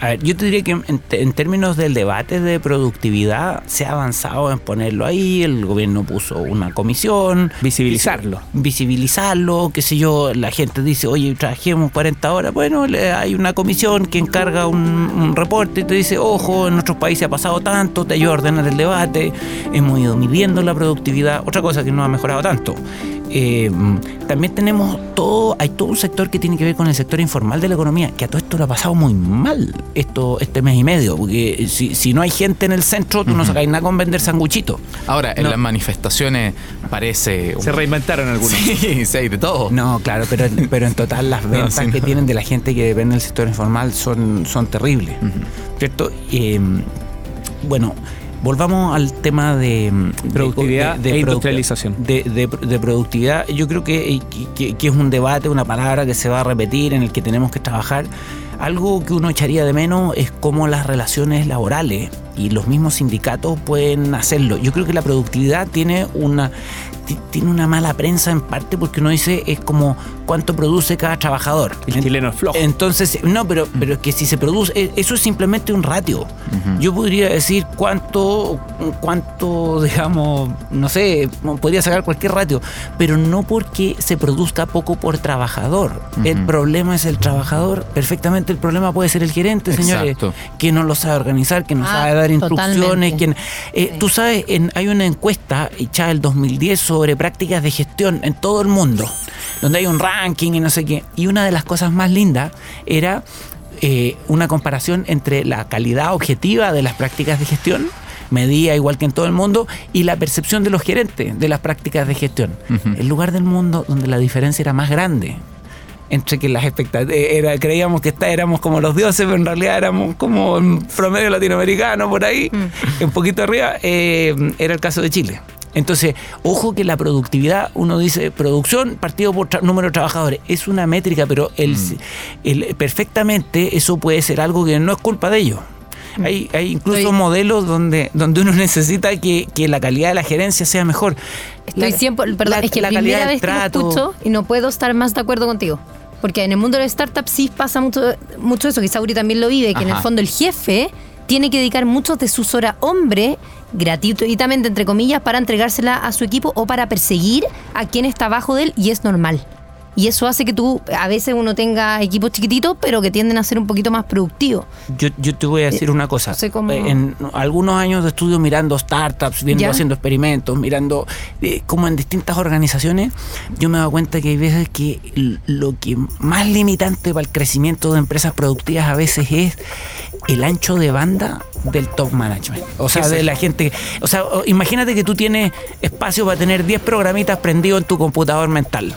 a ver, yo te diría que en, en términos del debate de productividad se ha avanzado en ponerlo ahí, el gobierno puso una comisión. Visibilizarlo. Visibilizarlo, qué sé yo, la gente dice, oye, trabajemos 40 horas. Bueno, le- hay una comisión que encarga un, un reporte y te dice, ojo, en nuestros países ha pasado tanto, te ayuda a ordenar el debate, hemos ido midiendo la productividad, otra cosa que no ha mejorado tanto. Eh, también tenemos todo, hay todo un sector que tiene que ver con el sector informal de la economía, que a todo esto lo ha pasado muy mal esto, este mes y medio, porque si, si no hay gente en el centro, tú no sacáis nada con vender sanguchito. Ahora, en las manifestaciones parece... un- Se reinventaron algunos. Sí, sí, hay de todo. No, claro, pero, pero en total las ventas sí, que no. tienen de la gente que depende del sector informal son, son terribles. ¿Cierto? Eh, bueno, volvamos al tema de de- Productividad e produ- industrialización. De, de- de productividad, yo creo que, que- que es un debate, una palabra que se va a repetir, en el que tenemos que trabajar. Algo que uno echaría de menos es cómo las relaciones laborales y los mismos sindicatos pueden hacerlo. Yo creo que la productividad tiene una ti- tiene una mala prensa en parte porque uno dice es como cuánto produce cada trabajador. El chileno es flojo. Entonces, no, pero, pero es que si se produce, eh, eso es simplemente un ratio. Yo podría decir cuánto, cuánto, digamos, no sé, podría sacar cualquier ratio, pero no porque se produzca poco por trabajador. El problema es el trabajador. Perfectamente el problema puede ser el gerente, señores, Exacto. que no lo sabe organizar, que no Ah, sabe dar instrucciones, que eh, Sí. Tú sabes, en- hay una encuesta hecha el 2010 sobre prácticas de gestión en todo el mundo, donde hay un ranking y no sé qué. Y una de las cosas más lindas era eh, una comparación entre la calidad objetiva de las prácticas de gestión, medida igual que en todo el mundo, y la percepción de los gerentes de las prácticas de gestión. El lugar del mundo donde la diferencia era más grande entre que las expectativas era creíamos que está, éramos como los dioses pero en realidad éramos como en promedio latinoamericano por ahí un poquito arriba eh, era el caso de Chile entonces ojo que la productividad uno dice producción partido por tra- número de trabajadores es una métrica pero el, el- perfectamente eso puede ser algo que no es culpa de ellos hay, hay incluso Estoy- modelos donde, donde uno necesita que, que la calidad de la gerencia sea mejor. Estoy La- siempre, perdón, la- es que la primera del vez que lo trato. escucho y no puedo estar más de acuerdo contigo. Porque en el mundo de las startups sí pasa mucho, mucho eso, que Sauri también lo vive, que en el fondo el jefe tiene que dedicar muchos de sus horas hombre gratuitamente, entre comillas, para entregársela a su equipo o para perseguir a quien está abajo de él y es normal. Y eso hace que tú, a veces uno tenga equipos chiquititos, pero que tienden a ser un poquito más productivos. Yo, yo te voy a decir una cosa. no sé cómo- Eh, En algunos años de estudio mirando startups, viendo, ¿Ya? haciendo experimentos, mirando eh, como en distintas organizaciones, yo me he dado cuenta que hay veces que lo que más limitante para el crecimiento de empresas productivas a veces es el ancho de banda del top management. O sea, de la gente. O sea, imagínate que tú tienes espacio para tener 10 programitas prendidos en tu computador mental.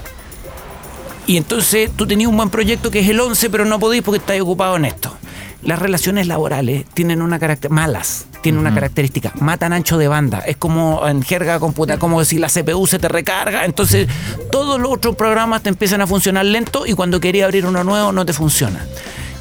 Y entonces tú tenías un buen proyecto que es el 11, pero no podís porque estás ocupado en esto. Las relaciones laborales tienen una característica, malas, tienen una característica, matan ancho de banda. Es como en jerga computa, como si la CPU se te recarga. Entonces todos los otros programas te empiezan a funcionar lento y cuando querías abrir uno nuevo no te funciona.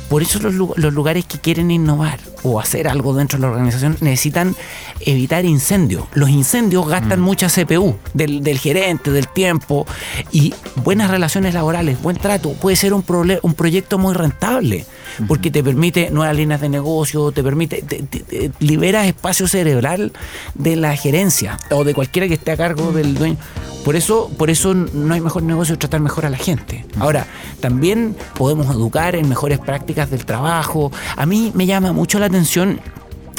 Por eso los, los lugares que quieren innovar o hacer algo dentro de la organización necesitan evitar incendios. Los incendios gastan mucha CPU del, del gerente, del tiempo y buenas relaciones laborales, buen trato, puede ser un, un proyecto muy rentable porque te permite nuevas líneas de negocio, te permite, te- te- te liberas espacio cerebral de la gerencia o de cualquiera que esté a cargo del dueño. Por eso, por eso no hay mejor negocio tratar mejor a la gente. Ahora, también podemos educar en mejores prácticas del trabajo. A mí me llama mucho la atención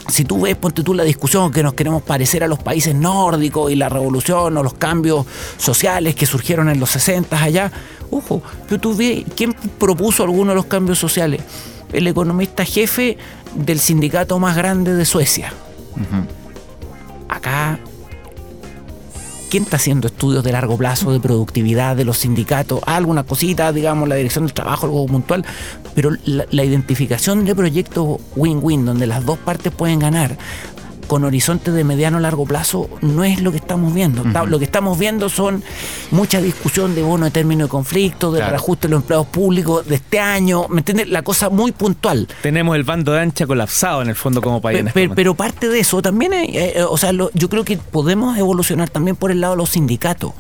si tú ves, ponte tú la discusión que nos queremos parecer a los países nórdicos y la revolución o los cambios sociales que surgieron en los 60 allá, ojo, pero tú ves, ¿quién propuso alguno de los cambios sociales? El economista jefe del sindicato más grande de Suecia. Acá, ¿quién está haciendo estudios de largo plazo de productividad de los sindicatos? Alguna cosita, digamos, la dirección del trabajo, algo puntual, pero la, la identificación de proyectos win-win, donde las dos partes pueden ganar, con horizonte de mediano largo plazo, no es lo que estamos viendo. Lo que estamos viendo son mucha discusión de bono de término de conflicto, del Claro. reajuste de los empleados públicos de este año, ¿me entiendes? La cosa muy puntual. Tenemos el bando de ancha colapsado en el fondo como país. este pe- momento. pero parte de eso también, es, eh, o sea, lo- yo creo que podemos evolucionar también por el lado de los sindicatos,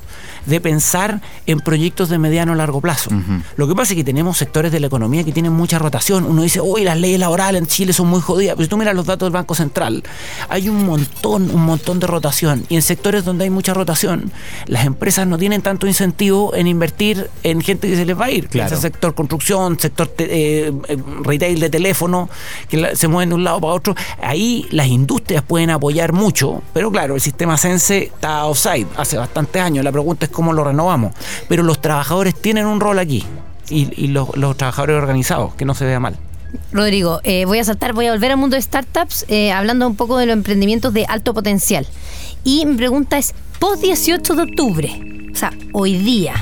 de pensar en proyectos de mediano a largo plazo. Lo que pasa es que tenemos sectores de la economía que tienen mucha rotación. Uno dice, uy, las leyes laborales en Chile son muy jodidas. Pero si tú miras los datos del Banco Central, hay un montón, un montón de rotación. Y en sectores donde hay mucha rotación, las empresas no tienen tanto incentivo en invertir en gente que se les va a ir. Claro. Sector construcción, sector te- eh, eh, retail de teléfono, que la- se mueven de un lado para otro. Ahí las industrias pueden apoyar mucho, pero claro, el sistema Sense está offside hace bastantes años. La pregunta es cómo lo renovamos. Pero los trabajadores tienen un rol aquí. Y, los, los trabajadores organizados, que no se vea mal. Rodrigo, eh, voy a saltar, voy a volver al mundo de startups, eh, hablando un poco de los emprendimientos de alto potencial. Y mi pregunta es, post 18 de octubre, o sea, hoy día,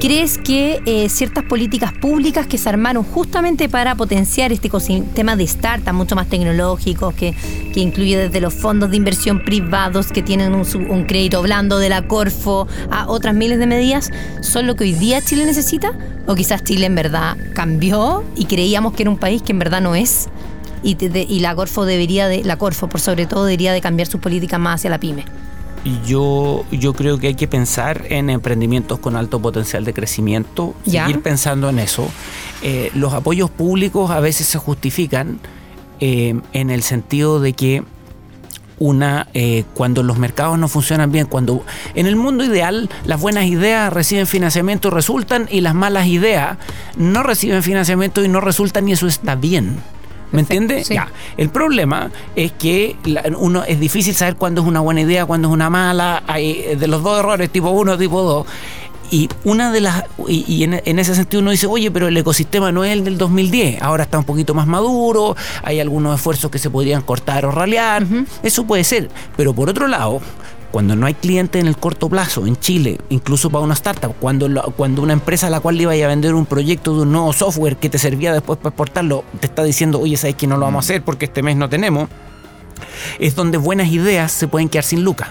¿crees que eh, ciertas políticas públicas que se armaron justamente para potenciar este ecosistema de startups mucho más tecnológicos, que, que incluye desde los fondos de inversión privados que tienen un, crédito blando de la Corfo a otras miles de medidas, son lo que hoy día Chile necesita? ¿O quizás Chile en verdad cambió y creíamos que era un país que en verdad no es? Y, de- la Corfo debería de, la Corfo por sobre todo debería de cambiar sus políticas más hacia la pyme. Yo, yo creo que hay que pensar en emprendimientos con alto potencial de crecimiento, Ya. seguir pensando en eso. Eh, los apoyos públicos a veces se justifican eh, en el sentido de que una eh, cuando los mercados no funcionan bien, cuando en el mundo ideal las buenas ideas reciben financiamiento y resultan y las malas ideas no reciben financiamiento y no resultan y eso está bien. ¿Me entiendes? sí. Ya. El problema es que la- uno es difícil saber cuándo es una buena idea, cuándo es una mala. Hay eh, de los dos errores, tipo uno, tipo dos. Y una de las y, y en, en ese sentido uno dice, oye, pero el ecosistema no es el del 2010, ahora está un poquito más maduro, hay algunos esfuerzos que se podrían cortar o ralear, eso puede ser. Pero por otro lado, cuando no hay cliente en el corto plazo en Chile, incluso para una startup, cuando, la- cuando una empresa a la cual le iba a vender un proyecto de un nuevo software que te servía después para exportarlo, te está diciendo, oye, ¿sabes que no lo vamos a hacer porque este mes no tenemos? Es donde buenas ideas se pueden quedar sin lucas.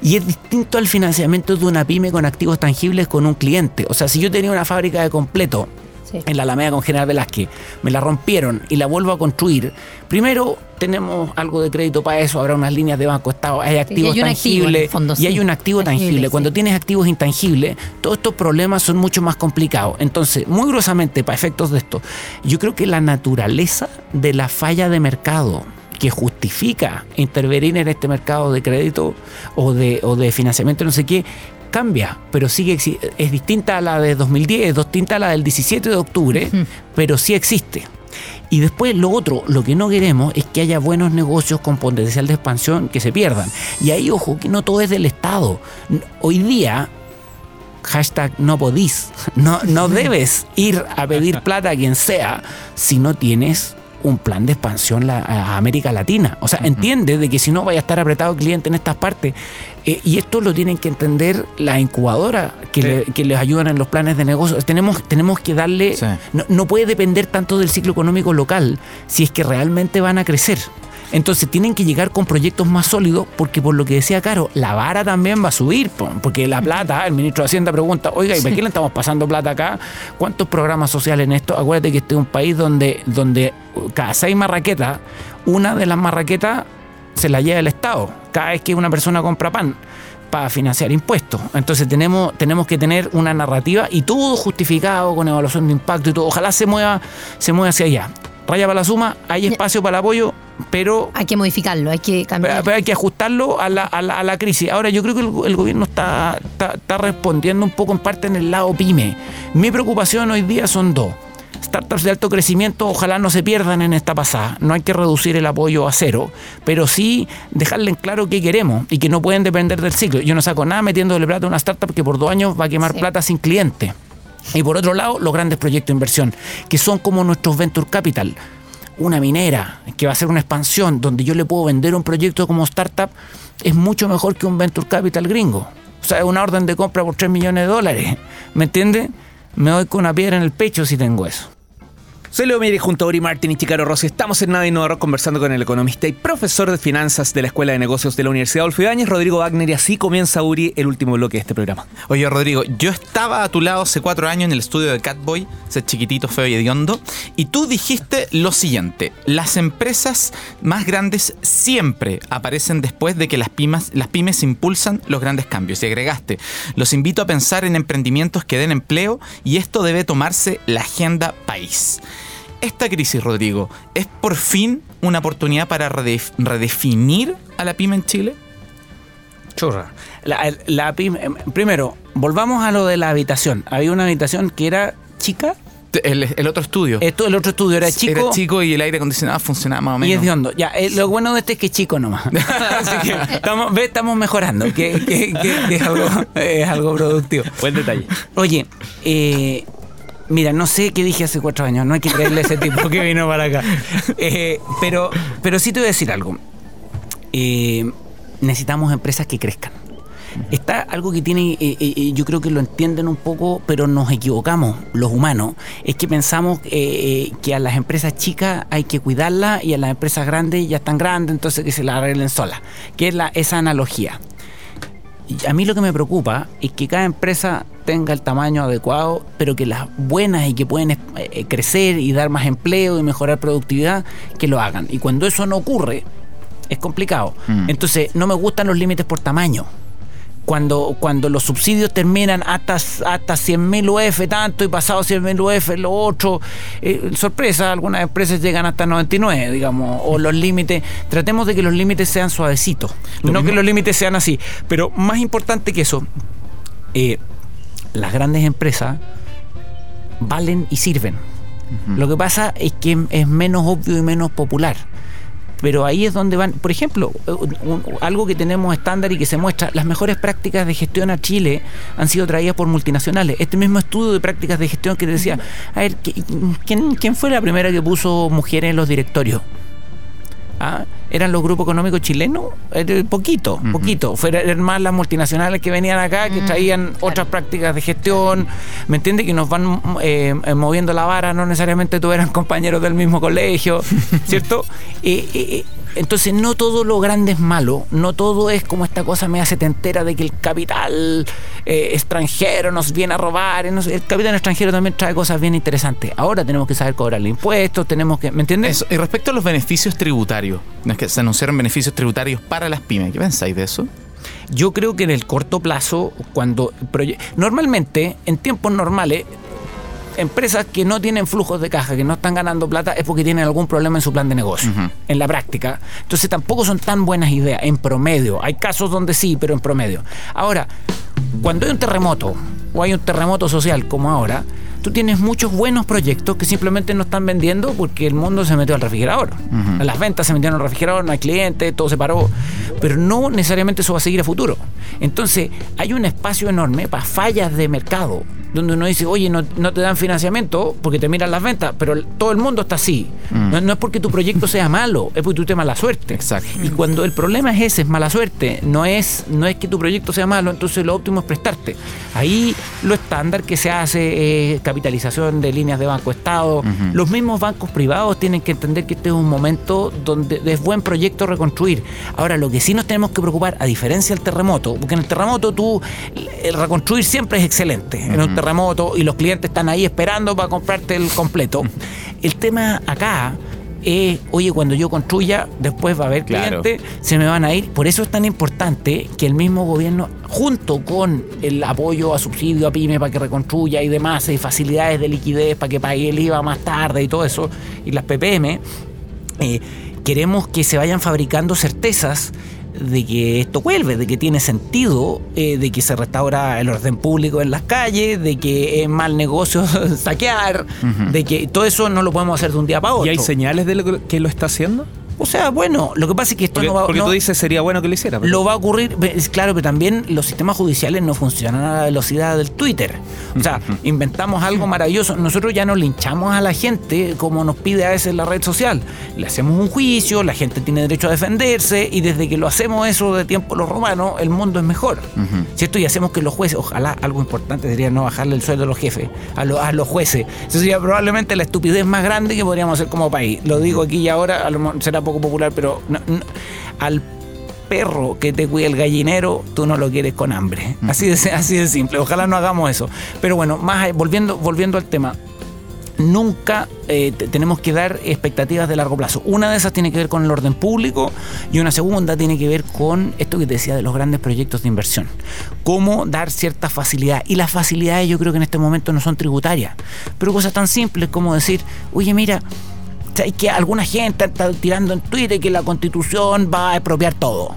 Y es distinto al financiamiento de una pyme con activos tangibles con un cliente. O sea, si yo tenía una fábrica de completo Sí. en la Alameda con General Velázquez, me la rompieron y la vuelvo a construir, primero tenemos algo de crédito para eso, habrá unas líneas de banco, estado, hay activos hay un activo tangibles fondo, y hay un activo Tangible, tangible. sí. Cuando tienes activos intangibles, todos estos problemas son mucho más complicados. Entonces, muy gruesamente, para efectos de esto, yo creo que la naturaleza de la falla de mercado que justifica intervenir en este mercado de crédito o de, o de financiamiento, no sé qué, cambia, pero sigue es distinta a la de 2010, es distinta a la del 17 de octubre, pero sí existe. Y después lo otro, lo que no queremos es que haya buenos negocios con potencial de expansión que se pierdan. Y ahí, ojo, que no todo es del Estado. Hoy día, hashtag no podís, no, no debes ir a pedir plata a quien sea si no tienes un plan de expansión la- a América Latina. O sea, entiende de que si no vaya a estar apretado el cliente en estas partes. Eh, y esto lo tienen que entender la incubadora que, Sí. le- que les ayudan en los planes de negocio. Tenemos, tenemos que darle... Sí. No, no puede depender tanto del ciclo económico local si es que realmente van a crecer. Entonces tienen que llegar con proyectos más sólidos porque por lo que decía Caro, la vara también va a subir, po, porque la plata, el ministro de Hacienda pregunta, oiga, ¿y por qué le estamos pasando plata acá? ¿Cuántos programas sociales en esto? Acuérdate que este es un país donde, donde cada seis marraquetas, una de las marraquetas se la lleva el Estado, cada vez que una persona compra pan para financiar impuestos. Entonces tenemos, tenemos que tener una narrativa y todo justificado con evaluación de impacto y todo. Ojalá se mueva, se mueva hacia allá. Raya para la suma, hay espacio para el apoyo, pero Hay que modificarlo, hay que cambiar. pero, pero hay que ajustarlo a la, a la- a la crisis. Ahora, yo creo que el, el gobierno está, está, está respondiendo un poco en parte en el lado pyme. Mi preocupación hoy día son dos. Startups de alto crecimiento, ojalá no se pierdan en esta pasada. No hay que reducir el apoyo a cero, pero sí dejarle en claro qué queremos y que no pueden depender del ciclo. Yo no saco nada metiéndole plata a una startup que por dos años va a quemar Sí. plata sin cliente. Y por otro lado, los grandes proyectos de inversión, que son como nuestros venture capital. Una minera que va a ser una expansión donde yo le puedo vender un proyecto como startup es mucho mejor que un venture capital gringo. O sea, es una orden de compra por 3 millones de dólares. ¿Me entiende? Me doy con una piedra en el pecho si tengo eso. Soy Leo Mire junto a Uri Martín y Chicaro Rossi. Estamos en Nada Innovador conversando con el economista y profesor de finanzas de la Escuela de Negocios de la Universidad Adolfo Ibáñez, Rodrigo Wagner. Y así comienza, Uri, el último bloque de este programa. Oye, Rodrigo, yo estaba a tu lado hace cuatro años en el estudio de Catboy, ese chiquitito, feo y hediondo, y tú dijiste lo siguiente: las empresas más grandes siempre aparecen después de que las pymes, las pymes impulsan los grandes cambios. Y agregaste: los invito a pensar en emprendimientos que den empleo y esto debe tomarse la agenda país. Esta crisis, Rodrigo, ¿es por fin una oportunidad para redef- redefinir a la pyme en Chile? Churra. La, la pyme- em, primero, volvamos a lo de la habitación. Había una habitación que era chica. El, el otro estudio. Esto, el otro estudio era chico. Era chico y el aire acondicionado funcionaba más o menos. Y es de hondo. Ya, eh, lo bueno de este es que es chico nomás. Así que estamos, ve, estamos mejorando, que, que- que- que es, algo, es algo productivo. Buen detalle. Oye, eh, mira, no sé qué dije hace cuatro años, no hay que creerle a ese tipo que vino para acá. Eh, pero, pero sí te voy a decir algo. Eh, necesitamos empresas que crezcan. Está algo que tiene, eh, eh, eh, yo creo que lo entienden un poco, pero nos equivocamos los humanos. Es que pensamos eh, que a las empresas chicas hay que cuidarlas y a las empresas grandes ya están grandes, entonces que se las arreglen solas. Que es la, esa analogía. Y a mí lo que me preocupa es que cada empresa tenga el tamaño adecuado, pero que las buenas y que pueden eh, eh, crecer y dar más empleo y mejorar productividad, que lo hagan. Y cuando eso no ocurre, es complicado. Mm. Entonces, no me gustan los límites por tamaño. Cuando, cuando los subsidios terminan hasta, hasta 100.000 UF tanto y pasado 100.000 UF lo otro, eh, sorpresa, algunas empresas llegan hasta 99, digamos, o los límites, tratemos de que los límites sean suavecitos, no que los límites sean así, pero más importante que eso, eh, las grandes empresas valen y sirven. Lo que pasa es que es menos obvio y menos popular. Pero ahí es donde van, por ejemplo, algo que tenemos estándar y que se muestra, las mejores prácticas de gestión a Chile han sido traídas por multinacionales. Este mismo estudio de prácticas de gestión que decía, a ver, ¿qui- ¿quién, quién fue la primera que puso mujeres en los directorios? ¿Ah? ¿Eran los grupos económicos chilenos? Eh, Poquito, poquito. Fueron eran más las multinacionales que venían acá, que traían otras prácticas de gestión, ¿me entiendes? Que nos van eh, eh, moviendo la vara, no necesariamente todos eran compañeros del mismo colegio, ¿cierto? Eh, entonces, no todo lo grande es malo, no todo es como esta cosa me hace entera de que el capital eh, extranjero nos viene a robar. no sé, El capital extranjero también trae cosas bien interesantes. Ahora tenemos que saber cobrarle impuestos, tenemos que, ¿me entiendes? Eso. Y respecto a los beneficios tributarios, es que se anunciaron beneficios tributarios para las pymes. ¿Qué pensáis de eso? Yo creo que en el corto plazo, cuando normalmente en tiempos normales, empresas que no tienen flujos de caja, que no están ganando plata, es porque tienen algún problema en su plan de negocio, en la práctica. Entonces tampoco son tan buenas ideas, en promedio. Hay casos donde sí, pero en promedio. Ahora, cuando hay un terremoto, o hay un terremoto social como ahora, tú tienes muchos buenos proyectos que simplemente no están vendiendo porque el mundo se metió al refrigerador. Las ventas se metieron al refrigerador, no hay clientes, todo se paró. Pero no necesariamente eso va a seguir a futuro. Entonces, hay un espacio enorme para fallas de mercado, donde uno dice, oye, no, no te dan financiamiento porque te miran las ventas, pero todo el mundo está así. no, no es porque tu proyecto sea malo, es porque tú tienes mala suerte. Exacto. Y cuando el problema es ese, es mala suerte, no es, no es que tu proyecto sea malo, entonces lo óptimo es prestarte. Ahí lo estándar que se hace es capitalización de líneas de banco Estado. Los mismos bancos privados tienen que entender que este es un momento donde es buen proyecto reconstruir. Ahora, lo que sí nos tenemos que preocupar, a diferencia del terremoto, porque en el terremoto tú, el reconstruir siempre es excelente. En un terremoto y los clientes están ahí esperando para comprarte el completo. El tema acá es, oye, cuando yo construya, después va a haber Claro. clientes, se me van a ir. Por eso es tan importante que el mismo gobierno, junto con el apoyo a subsidio a pyme para que reconstruya y demás, y facilidades de liquidez para que pague el IVA más tarde y todo eso, y las PPM, eh, queremos que se vayan fabricando certezas de que esto vuelve, de que tiene sentido, eh, de que se restaura el orden público en las calles, de que es mal negocio saquear, de que todo eso no lo podemos hacer de un día para otro. ¿Y hay señales de lo que- que lo está haciendo? O sea, bueno, lo que pasa es que esto Porque, no va porque no- tú dices sería bueno que lo hiciera. pero- lo va a ocurrir, es claro, pero también los sistemas judiciales no funcionan a la velocidad del Twitter. O sea, inventamos algo maravilloso. Nosotros ya no linchamos a la gente como nos pide a veces la red social. Le hacemos un juicio, la gente tiene derecho a defenderse y desde que lo hacemos eso de tiempo los romanos, el mundo es mejor. ¿Cierto? Y hacemos que los jueces, ojalá algo importante sería no bajarle el sueldo a los jefes, a, los- a los jueces. Eso sería probablemente la estupidez más grande que podríamos hacer como país. Lo digo aquí y ahora, a lo será poco popular, pero no- no- al perro que te cuida el gallinero, tú no lo quieres con hambre. Así de, así de simple. Ojalá no hagamos eso. Pero bueno, más volviendo, volviendo al tema. Nunca eh, te- tenemos que dar expectativas de largo plazo. Una de esas tiene que ver con el orden público y una segunda tiene que ver con esto que te decía de los grandes proyectos de inversión. Cómo dar cierta facilidad. Y las facilidades yo creo que en este momento no son tributarias. Pero cosas tan simples como decir, oye mira, ¿Sabes que alguna gente está tirando en Twitter que la constitución va a expropiar todo?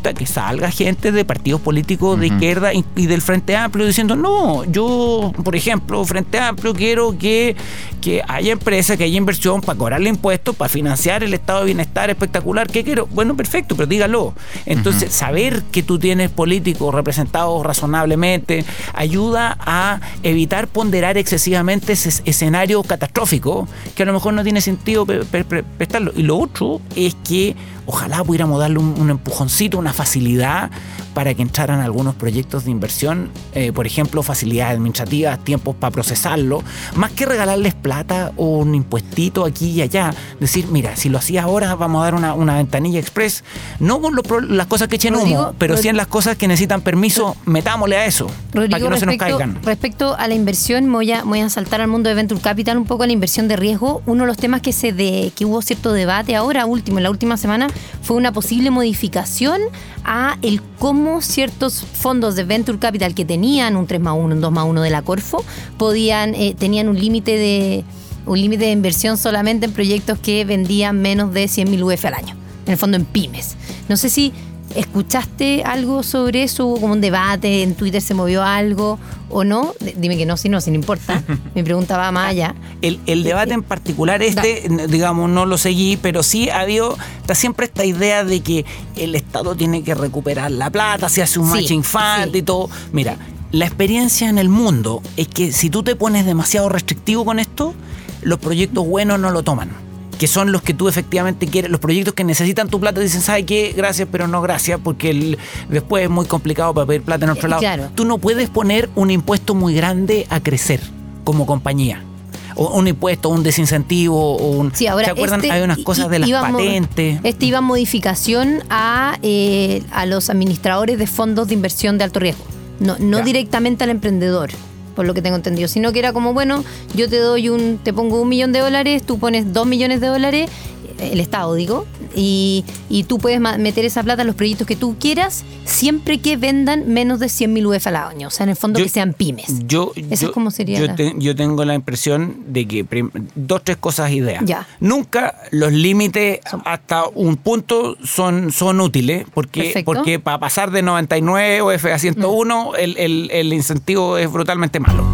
Que salga gente de partidos políticos de izquierda y, y del Frente Amplio diciendo, no, yo, por ejemplo, Frente Amplio quiero que, que haya empresas, que haya inversión para cobrarle impuestos, para financiar el estado de bienestar espectacular. ¿Qué quiero? Bueno, perfecto, pero dígalo. Entonces, saber que tú tienes políticos representados razonablemente ayuda a evitar ponderar excesivamente ese escenario catastrófico que a lo mejor no tiene sentido prestarlo. Y lo otro es que ojalá pudiéramos darle un, un empujoncito, una facilidad para que entraran algunos proyectos de inversión, eh, por ejemplo, facilidades administrativas, tiempos para procesarlo, más que regalarles plata o un impuestito aquí y allá, decir, mira, si lo hacía ahora, vamos a dar una, una ventanilla express, no con lo las cosas que echen humo, Rodrigo, pero sí en las cosas que necesitan permiso, metámosle a eso, para que no se nos caigan. respecto a la inversión, me voy, a, voy a saltar al mundo de Venture Capital un poco a la inversión de riesgo. Uno de los temas que se de, que hubo cierto debate ahora último, en la última semana, fue una posible modificación a el cómo ciertos fondos de Venture Capital que tenían un 3 más 1, un 2 más 1 de la Corfo, podían, eh, tenían un límite de un límite de inversión solamente en proyectos que vendían menos de 100.000 UF al año. En el fondo en pymes. No sé si ¿Escuchaste algo sobre eso? ¿Hubo como un debate? ¿En Twitter se movió algo o no? Dime que no, si no, si no importa. Mi pregunta va más allá. El, el debate en particular este, digamos, no lo seguí, pero sí ha habido está siempre esta idea de que el Estado tiene que recuperar la plata, se hace un Sí, matching fund sí. y todo. Mira, la experiencia en el mundo es que si tú te pones demasiado restrictivo con esto, los proyectos buenos no lo toman. Que son los que tú efectivamente quieres, los proyectos que necesitan tu plata, dicen, ¿sabes qué? Gracias, pero no gracias, porque el- después es muy complicado para pedir plata en otro lado. claro. Tú no puedes poner un impuesto muy grande a crecer como compañía. O un impuesto, un desincentivo, o un... Sí, ahora ¿Se acuerdan? este Hay unas cosas de las iba patentes. Este iba modificación a, eh, a los administradores de fondos de inversión de alto riesgo. No, no directamente al emprendedor, por lo que tengo entendido, sino que era como, bueno, yo te doy un, te pongo un millón de dólares, tú pones dos millones de dólares, el Estado digo, y, y tú puedes meter esa plata en los proyectos que tú quieras, siempre que vendan menos de 100 mil UF al año, o sea, en el fondo Yo- que sean pymes. Yo, Esa yo- es como sería yo, la- te- yo tengo la impresión de que dos, tres cosas ideas. Ya. Nunca los límites hasta un punto son, son útiles, porque, Perfecto. porque para pasar de 99 OF a 101 el, el- el incentivo es brutalmente malo.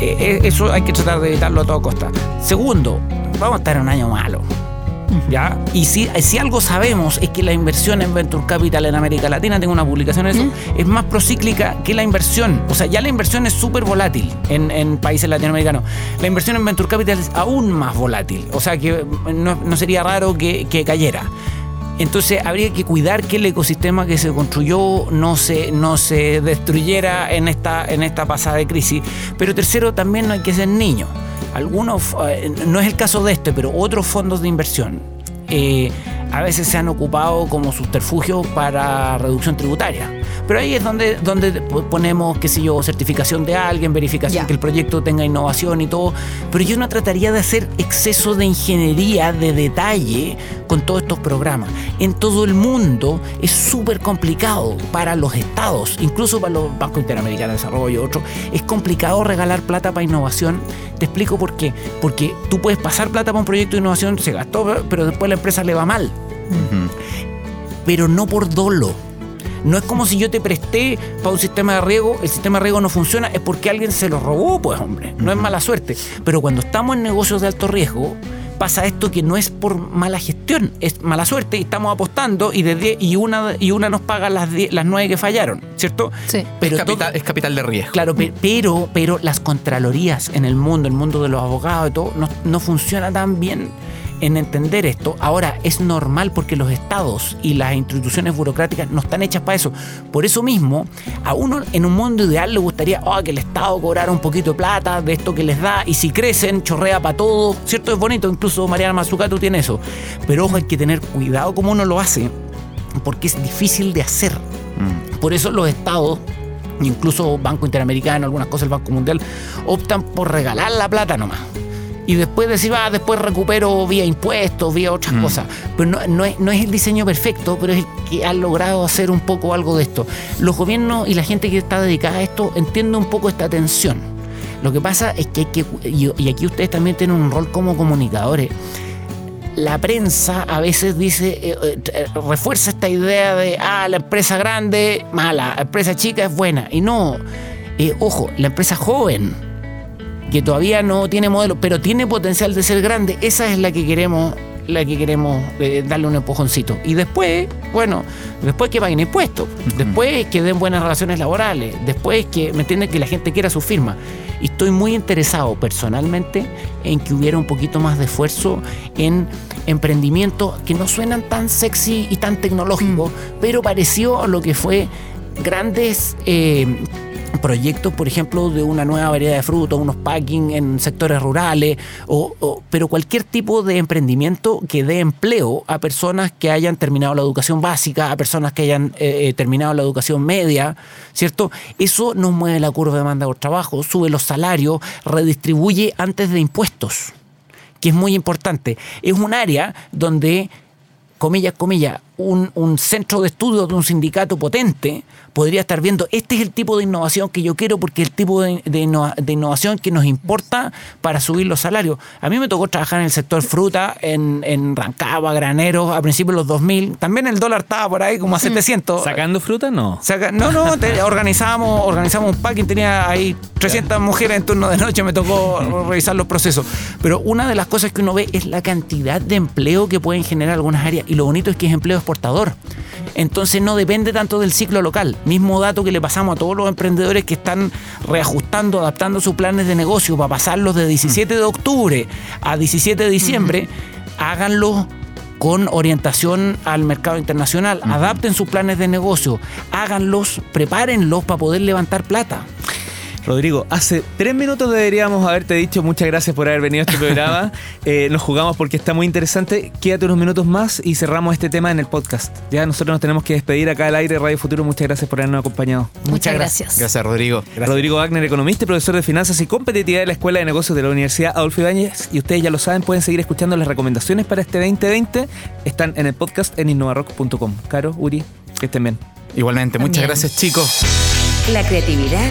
Eh, eh, eso hay que tratar de evitarlo a toda costa. Segundo, vamos a estar en un año malo. ¿ya? Y si, si algo sabemos es que la inversión en Venture Capital en América Latina, tengo una publicación en eso, es más procíclica que la inversión. O sea, ya la inversión es súper volátil en, en países latinoamericanos. La inversión en Venture Capital es aún más volátil. O sea, que no, no sería raro que, que cayera. Entonces habría que cuidar que el ecosistema que se construyó no se, no se destruyera en esta, en esta pasada de crisis. Pero tercero, también no hay que ser niños. Algunos, eh, no es el caso de este, pero otros fondos de inversión eh, a veces se han ocupado como subterfugio para reducción tributaria. Pero ahí es donde, donde ponemos, qué sé yo, certificación de alguien, verificación que el proyecto tenga innovación y todo. Pero yo no trataría de hacer exceso de ingeniería de detalle con todos estos programas. En todo el mundo es súper complicado para los estados, incluso para los bancos interamericanos de desarrollo, otros. Es complicado regalar plata para innovación. Te explico por qué. Porque tú puedes pasar plata para un proyecto de innovación, se gastó, pero después la empresa le va mal. Pero no por dolo. No es como si yo te presté para un sistema de riego, el sistema de riego no funciona, es porque alguien se lo robó, pues hombre, no es mala suerte. Pero cuando estamos en negocios de alto riesgo, pasa esto que no es por mala gestión, es mala suerte y estamos apostando y, de diez- y, una, y una nos paga las, diez- las nueve que fallaron, ¿cierto? Sí. Pero es, todo- capital, es capital de riesgo. Claro, pe- pero, pero las contralorías en el mundo, el mundo de los abogados y todo, no, no funciona tan bien en entender esto. Ahora, es normal porque los estados y las instituciones burocráticas no están hechas para eso. Por eso mismo, a uno en un mundo ideal le gustaría oh, que el estado cobrara un poquito de plata de esto que les da y si crecen, chorrea para todo. ¿Cierto? Es bonito, incluso Mariana Mazzucato tiene eso. Pero ojo, hay que tener cuidado como uno lo hace porque es difícil de hacer. Por eso los estados, incluso Banco Interamericano, algunas cosas del Banco Mundial, optan por regalar la plata nomás. Y después decir, ah, después recupero vía impuestos, vía otras cosas. Pero no, no es, no es el diseño perfecto, pero es el que ha logrado hacer un poco algo de esto. Los gobiernos y la gente que está dedicada a esto entiende un poco esta tensión. Lo que pasa es que hay que, y, y aquí ustedes también tienen un rol como comunicadores, la prensa a veces dice, eh, eh, refuerza esta idea de, ah, la empresa grande, mala, la empresa chica es buena. Y no, eh, ojo, la empresa joven, que todavía no tiene modelo, pero tiene potencial de ser grande, esa es la que queremos la que queremos eh, darle un empujoncito. Y después, bueno, después que paguen impuestos, después que den buenas relaciones laborales, después que, ¿me entienden? Que la gente quiera su firma. Y estoy muy interesado personalmente en que hubiera un poquito más de esfuerzo en emprendimientos que no suenan tan sexy y tan tecnológicos, pero pareció a lo que fue grandes eh, proyectos, por ejemplo, de una nueva variedad de frutos, unos packing en sectores rurales, o, pero cualquier tipo de emprendimiento que dé empleo a personas que hayan terminado la educación básica, a personas que hayan eh, eh, terminado la educación media, ¿cierto? Eso nos mueve la curva de demanda por trabajo, sube los salarios, redistribuye antes de impuestos que es muy importante. Es un área donde, comillas, comillas, un, un centro de estudio de un sindicato potente podría estar viendo, este es el tipo de innovación que yo quiero porque es el tipo de, de inno- de innovación que nos importa para subir los salarios. A mí me tocó trabajar en el sector fruta, en, en Rancagua, graneros, a principios de los 2000. También el dólar estaba por ahí como a 700. ¿Sacando fruta? No. Saca- no, no, te- organizamos, organizamos un packing, tenía ahí 300 mujeres en turno de noche, me tocó revisar los procesos. Pero una de las cosas que uno ve es la cantidad de empleo que pueden generar algunas áreas y lo bonito es que es empleo exportador. Entonces no depende tanto del ciclo local. Mismo dato que le pasamos a todos los emprendedores que están reajustando, adaptando sus planes de negocio para pasarlos de 17 de octubre a 17 de diciembre, háganlo con orientación al mercado internacional. Adapten sus planes de negocio, háganlos, prepárenlos para poder levantar plata. Rodrigo, hace tres minutos deberíamos haberte dicho muchas gracias por haber venido a este programa. Eh, nos jugamos porque está muy interesante. Quédate unos minutos más y cerramos este tema en el podcast. Ya nosotros nos tenemos que despedir acá al aire Radio Futuro. Muchas gracias por habernos acompañado. Muchas gracias. Gracias, Rodrigo. Rodrigo Wagner, economista y profesor de finanzas y competitividad de la Escuela de Negocios de la Universidad Adolfo Ibáñez. Y ustedes ya lo saben, pueden seguir escuchando las recomendaciones para este 2020. Están en el podcast en innovarock.com. Caro, Uri, que estén bien. Igualmente, muchas También. gracias, chicos. La creatividad